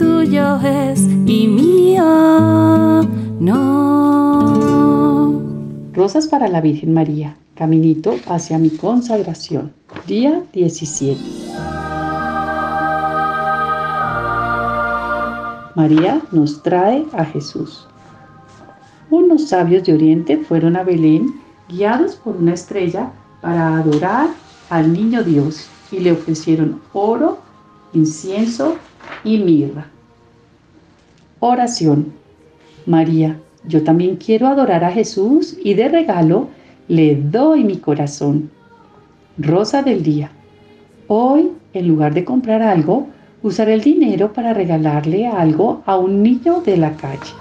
tuyo es y mío no. Rosas para la Virgen María, caminito hacia mi consagración. Día 17. María nos trae a Jesús. Unos sabios de Oriente fueron a Belén guiados por una estrella para adorar al niño Dios y le ofrecieron oro, incienso y mirra. Oración. María, yo también quiero adorar a Jesús y de regalo le doy mi corazón. Rosa del día. Hoy, en lugar de comprar algo, usaré el dinero para regalarle algo a un niño de la calle.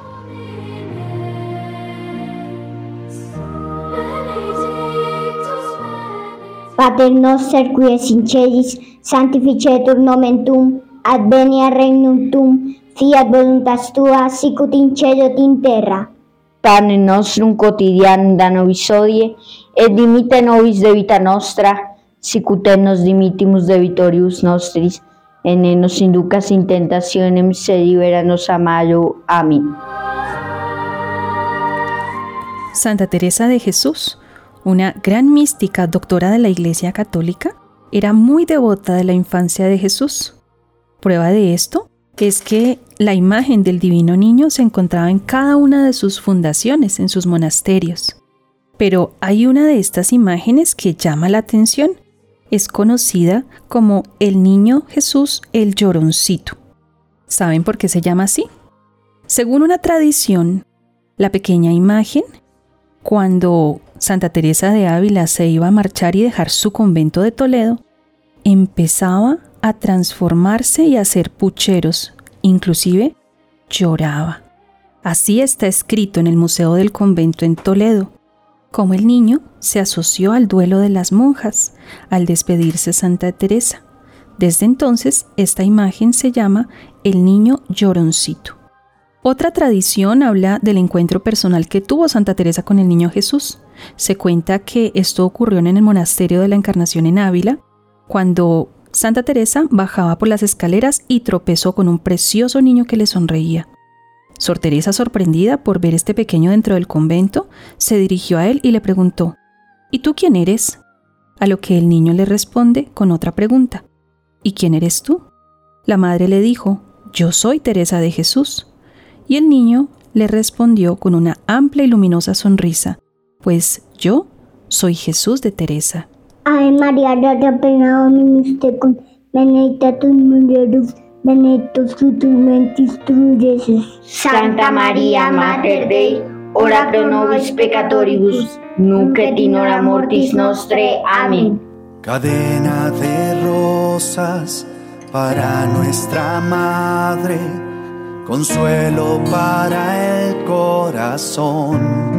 Pater noster qui es in celis, sanctificetur nomen advenia regnum tuum, fiat voluntas tua, sicut in cielo et in terra. Pane nostrum quotidianum da nobis et dimite nobis debita nostra, sicut et nos dimittimus debitorius nostris, et ne nos inducas in tentationem, sed libera nos a malo. Amén. Santa Teresa de Jesús, una gran mística doctora de la Iglesia Católica, era muy devota de la infancia de Jesús. Prueba de esto es que la imagen del divino niño se encontraba en cada una de sus fundaciones, en sus monasterios. Pero hay una de estas imágenes que llama la atención. Es conocida como el niño Jesús el lloroncito. ¿Saben por qué se llama así? Según una tradición, la pequeña imagen, cuando Santa Teresa de Ávila se iba a marchar y dejar su convento de Toledo, empezaba a transformarse y a hacer pucheros, inclusive lloraba. Así está escrito en el Museo del Convento en Toledo, cómo el niño se asoció al duelo de las monjas al despedirse Santa Teresa. Desde entonces, esta imagen se llama el niño lloroncito. Otra tradición habla del encuentro personal que tuvo Santa Teresa con el niño Jesús. Se cuenta que esto ocurrió en el monasterio de la Encarnación en Ávila, cuando Santa Teresa bajaba por las escaleras y tropezó con un precioso niño que le sonreía. Sor Teresa, sorprendida por ver este pequeño dentro del convento, se dirigió a él y le preguntó, ¿Y tú quién eres? A lo que el niño le responde con otra pregunta, ¿Y quién eres tú? La madre le dijo, Yo soy Teresa de Jesús. Y el niño le respondió con una amplia y luminosa sonrisa, Pues yo soy Jesús de Teresa. Ave María, gracia plena Dominus tecum, benedicta tu in mulieribus, benedictus fructus ventris tui, Jesús. Santa María, Mater Dei, ora pro nobis peccatoribus, nunc et in hora mortis nostre. Amén. Cadena de rosas para nuestra madre, consuelo para el corazón.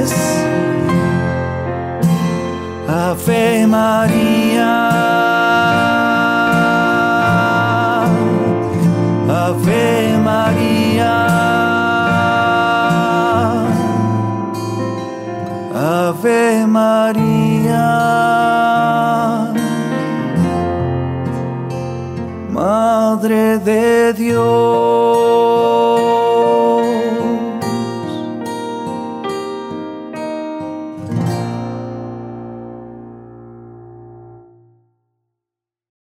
Ave María. Ave María.